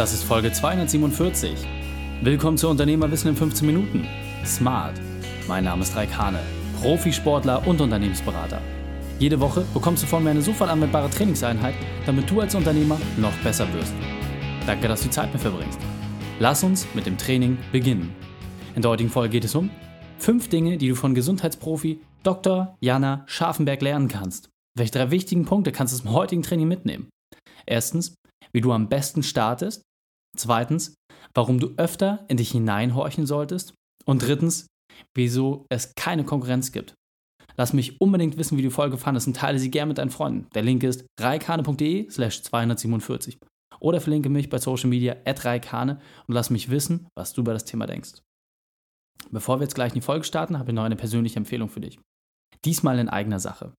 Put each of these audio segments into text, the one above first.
Das ist Folge 247. Willkommen zu Unternehmerwissen in 15 Minuten. Smart. Mein Name ist Raik Hane, Profisportler und Unternehmensberater. Jede Woche bekommst du von mir eine sofort anwendbare Trainingseinheit, damit du als Unternehmer noch besser wirst. Danke, dass du die Zeit mit verbringst. Lass uns mit dem Training beginnen. In der heutigen Folge geht es um fünf Dinge, die du von Gesundheitsprofi Dr. Jana Scharfenberg lernen kannst. Welche drei wichtigen Punkte kannst du zum heutigen Training mitnehmen? Erstens, wie du am besten startest. Zweitens, warum du öfter in dich hineinhorchen solltest. Und drittens, wieso es keine Konkurrenz gibt. Lass mich unbedingt wissen, wie du die Folge fandest und teile sie gerne mit deinen Freunden. Der Link ist reikane.de slash 247. Oder verlinke mich bei Social Media at reikane und lass mich wissen, was du über das Thema denkst. Bevor wir jetzt gleich in die Folge starten, habe ich noch eine persönliche Empfehlung für dich. Diesmal in eigener Sache.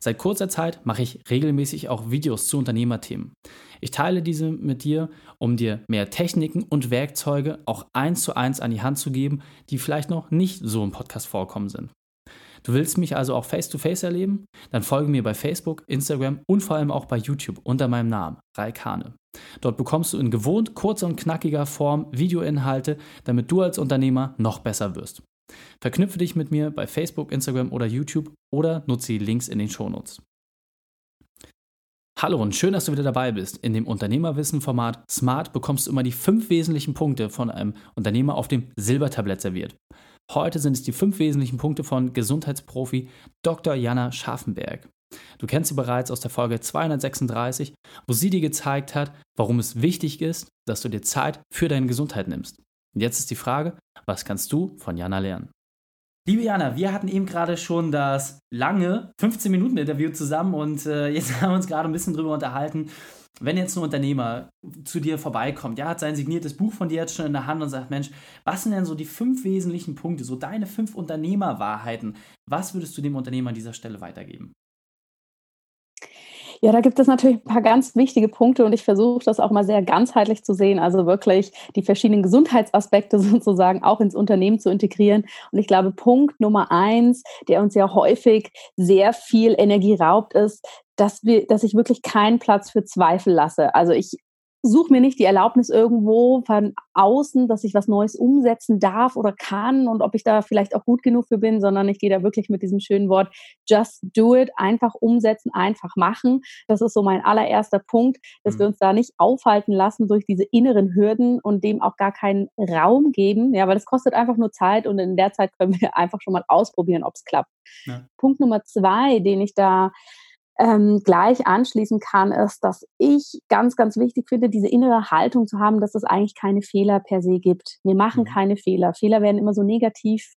Seit kurzer Zeit mache ich regelmäßig auch Videos zu Unternehmerthemen. Ich teile diese mit dir, um dir mehr Techniken und Werkzeuge auch eins zu eins an die Hand zu geben, die vielleicht noch nicht so im Podcast vorkommen sind. Du willst mich also auch face-to-face -face erleben? Dann folge mir bei Facebook, Instagram und vor allem auch bei YouTube unter meinem Namen, Raikane. Dort bekommst du in gewohnt kurzer und knackiger Form Videoinhalte, damit du als Unternehmer noch besser wirst. Verknüpfe dich mit mir bei Facebook, Instagram oder YouTube oder nutze die Links in den Shownotes. Hallo und schön, dass du wieder dabei bist. In dem Unternehmerwissen-Format Smart bekommst du immer die fünf wesentlichen Punkte von einem Unternehmer auf dem Silbertablett serviert. Heute sind es die fünf wesentlichen Punkte von Gesundheitsprofi Dr. Jana Scharfenberg. Du kennst sie bereits aus der Folge 236, wo sie dir gezeigt hat, warum es wichtig ist, dass du dir Zeit für deine Gesundheit nimmst. Und jetzt ist die Frage, was kannst du von Jana lernen? Liebe Jana, wir hatten eben gerade schon das lange 15-Minuten-Interview zusammen und äh, jetzt haben wir uns gerade ein bisschen drüber unterhalten. Wenn jetzt ein Unternehmer zu dir vorbeikommt, ja, hat sein signiertes Buch von dir jetzt schon in der Hand und sagt, Mensch, was sind denn so die fünf wesentlichen Punkte, so deine fünf Unternehmerwahrheiten? Was würdest du dem Unternehmer an dieser Stelle weitergeben? Ja, da gibt es natürlich ein paar ganz wichtige Punkte und ich versuche das auch mal sehr ganzheitlich zu sehen, also wirklich die verschiedenen Gesundheitsaspekte sozusagen auch ins Unternehmen zu integrieren. Und ich glaube, Punkt Nummer eins, der uns ja häufig sehr viel Energie raubt, ist, dass wir, dass ich wirklich keinen Platz für Zweifel lasse. Also ich suche mir nicht die Erlaubnis irgendwo von außen, dass ich was Neues umsetzen darf oder kann und ob ich da vielleicht auch gut genug für bin, sondern ich gehe da wirklich mit diesem schönen Wort just do it, einfach umsetzen, einfach machen. Das ist so mein allererster Punkt, dass mhm. wir uns da nicht aufhalten lassen durch diese inneren Hürden und dem auch gar keinen Raum geben, ja, weil das kostet einfach nur Zeit und in der Zeit können wir einfach schon mal ausprobieren, ob es klappt. Ja. Punkt Nummer zwei, den ich da ähm, gleich anschließen kann, ist, dass ich ganz, ganz wichtig finde, diese innere Haltung zu haben, dass es eigentlich keine Fehler per se gibt. Wir machen mhm. keine Fehler. Fehler werden immer so negativ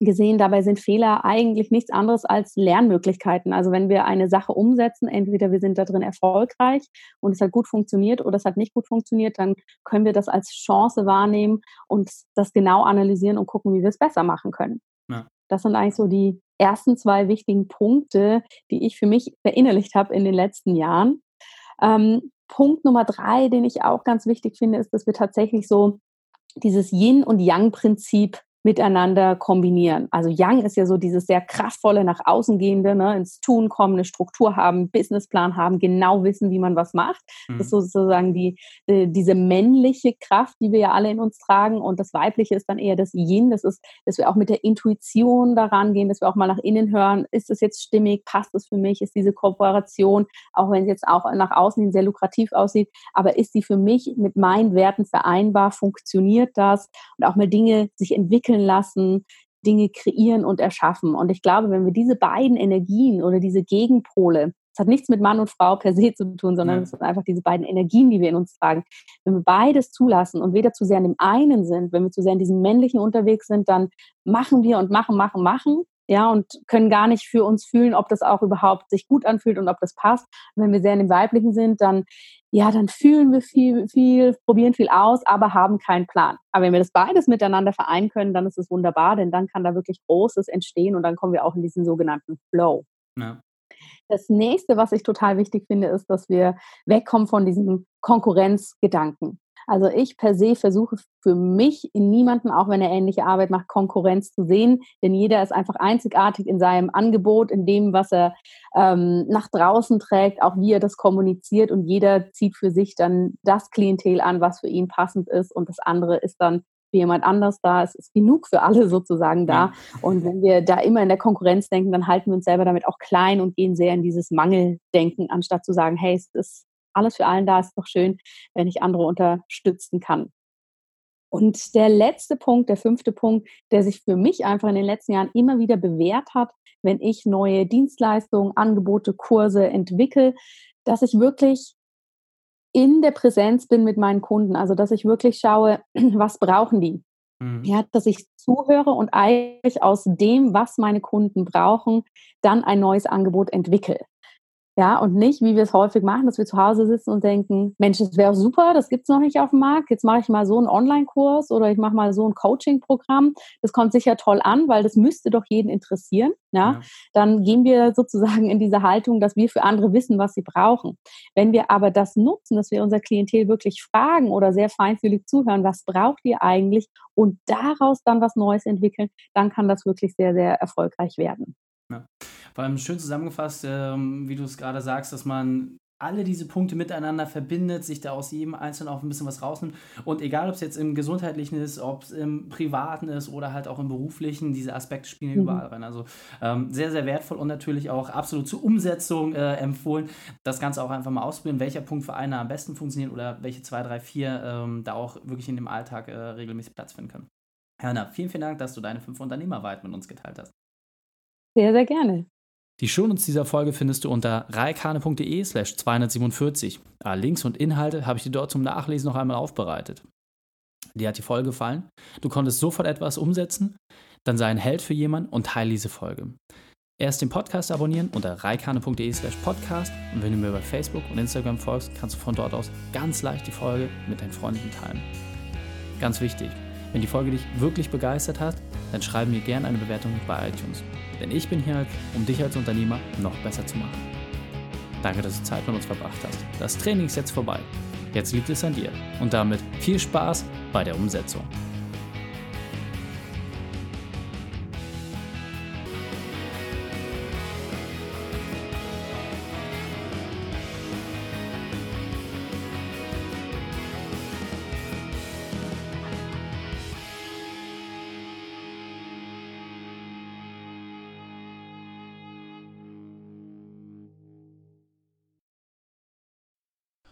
gesehen. Dabei sind Fehler eigentlich nichts anderes als Lernmöglichkeiten. Also wenn wir eine Sache umsetzen, entweder wir sind da drin erfolgreich und es hat gut funktioniert oder es hat nicht gut funktioniert, dann können wir das als Chance wahrnehmen und das genau analysieren und gucken, wie wir es besser machen können. Ja. Das sind eigentlich so die ersten zwei wichtigen Punkte, die ich für mich verinnerlicht habe in den letzten Jahren. Ähm, Punkt Nummer drei, den ich auch ganz wichtig finde, ist, dass wir tatsächlich so dieses Yin- und Yang-Prinzip miteinander kombinieren. Also Young ist ja so dieses sehr kraftvolle, nach außen gehende, ne, ins Tun kommen, eine Struktur haben, Businessplan haben, genau wissen, wie man was macht. Mhm. Das ist sozusagen die, die, diese männliche Kraft, die wir ja alle in uns tragen. Und das weibliche ist dann eher das Yin. Das ist, dass wir auch mit der Intuition daran gehen, dass wir auch mal nach innen hören, ist es jetzt stimmig, passt es für mich, ist diese Kooperation, auch wenn sie jetzt auch nach außen hin sehr lukrativ aussieht, aber ist sie für mich mit meinen Werten vereinbar, funktioniert das und auch mal Dinge sich entwickeln entwickeln lassen, Dinge kreieren und erschaffen. Und ich glaube, wenn wir diese beiden Energien oder diese Gegenpole, es hat nichts mit Mann und Frau per se zu tun, sondern es sind einfach diese beiden Energien, die wir in uns tragen. Wenn wir beides zulassen und weder zu sehr in dem einen sind, wenn wir zu sehr in diesem männlichen unterwegs sind, dann machen wir und machen, machen, machen ja, und können gar nicht für uns fühlen, ob das auch überhaupt sich gut anfühlt und ob das passt. Und wenn wir sehr in dem Weiblichen sind, dann, ja, dann fühlen wir viel, viel, probieren viel aus, aber haben keinen Plan. Aber wenn wir das beides miteinander vereinen können, dann ist es wunderbar, denn dann kann da wirklich Großes entstehen und dann kommen wir auch in diesen sogenannten Flow. Ja. Das nächste, was ich total wichtig finde, ist, dass wir wegkommen von diesem Konkurrenzgedanken. Also ich per se versuche für mich in niemanden, auch wenn er ähnliche Arbeit macht, Konkurrenz zu sehen, denn jeder ist einfach einzigartig in seinem Angebot, in dem, was er ähm, nach draußen trägt, auch wie er das kommuniziert und jeder zieht für sich dann das Klientel an, was für ihn passend ist und das andere ist dann für jemand anders da. Es ist genug für alle sozusagen da. Und wenn wir da immer in der Konkurrenz denken, dann halten wir uns selber damit auch klein und gehen sehr in dieses Mangeldenken, anstatt zu sagen, hey, es ist alles für allen da, ist doch schön, wenn ich andere unterstützen kann. Und der letzte Punkt, der fünfte Punkt, der sich für mich einfach in den letzten Jahren immer wieder bewährt hat, wenn ich neue Dienstleistungen, Angebote, Kurse entwickle, dass ich wirklich in der Präsenz bin mit meinen Kunden. Also, dass ich wirklich schaue, was brauchen die? Mhm. Ja, dass ich zuhöre und eigentlich aus dem, was meine Kunden brauchen, dann ein neues Angebot entwickle. Ja, und nicht, wie wir es häufig machen, dass wir zu Hause sitzen und denken, Mensch, das wäre super, das gibt es noch nicht auf dem Markt. Jetzt mache ich mal so einen Online-Kurs oder ich mache mal so ein Coaching-Programm. Das kommt sicher toll an, weil das müsste doch jeden interessieren. Ja? ja? Dann gehen wir sozusagen in diese Haltung, dass wir für andere wissen, was sie brauchen. Wenn wir aber das nutzen, dass wir unser Klientel wirklich fragen oder sehr feinfühlig zuhören, was braucht ihr eigentlich und daraus dann was Neues entwickeln, dann kann das wirklich sehr, sehr erfolgreich werden. Vor allem schön zusammengefasst, ähm, wie du es gerade sagst, dass man alle diese Punkte miteinander verbindet, sich da aus jedem Einzelnen auch ein bisschen was rausnimmt. Und egal, ob es jetzt im Gesundheitlichen ist, ob es im Privaten ist oder halt auch im Beruflichen, diese Aspekte spielen mhm. überall rein. Also ähm, sehr, sehr wertvoll und natürlich auch absolut zur Umsetzung äh, empfohlen. Das Ganze auch einfach mal ausprobieren, welcher Punkt für einen am besten funktioniert oder welche zwei, drei, vier ähm, da auch wirklich in dem Alltag äh, regelmäßig Platz finden können. Herna, vielen, vielen Dank, dass du deine fünf Unternehmerweiten mit uns geteilt hast. Sehr, sehr gerne. Die Shownotes dieser Folge findest du unter reikane.de slash 247. Alle Links und Inhalte habe ich dir dort zum Nachlesen noch einmal aufbereitet. Dir hat die Folge gefallen? Du konntest sofort etwas umsetzen? Dann sei ein Held für jemanden und teile diese Folge. Erst den Podcast abonnieren unter reikane.de slash podcast und wenn du mir bei Facebook und Instagram folgst, kannst du von dort aus ganz leicht die Folge mit deinen Freunden teilen. Ganz wichtig, wenn die Folge dich wirklich begeistert hat, dann schreib mir gerne eine Bewertung bei iTunes. Denn ich bin hier, um dich als Unternehmer noch besser zu machen. Danke, dass du Zeit mit uns verbracht hast. Das Training ist jetzt vorbei. Jetzt liegt es an dir. Und damit viel Spaß bei der Umsetzung.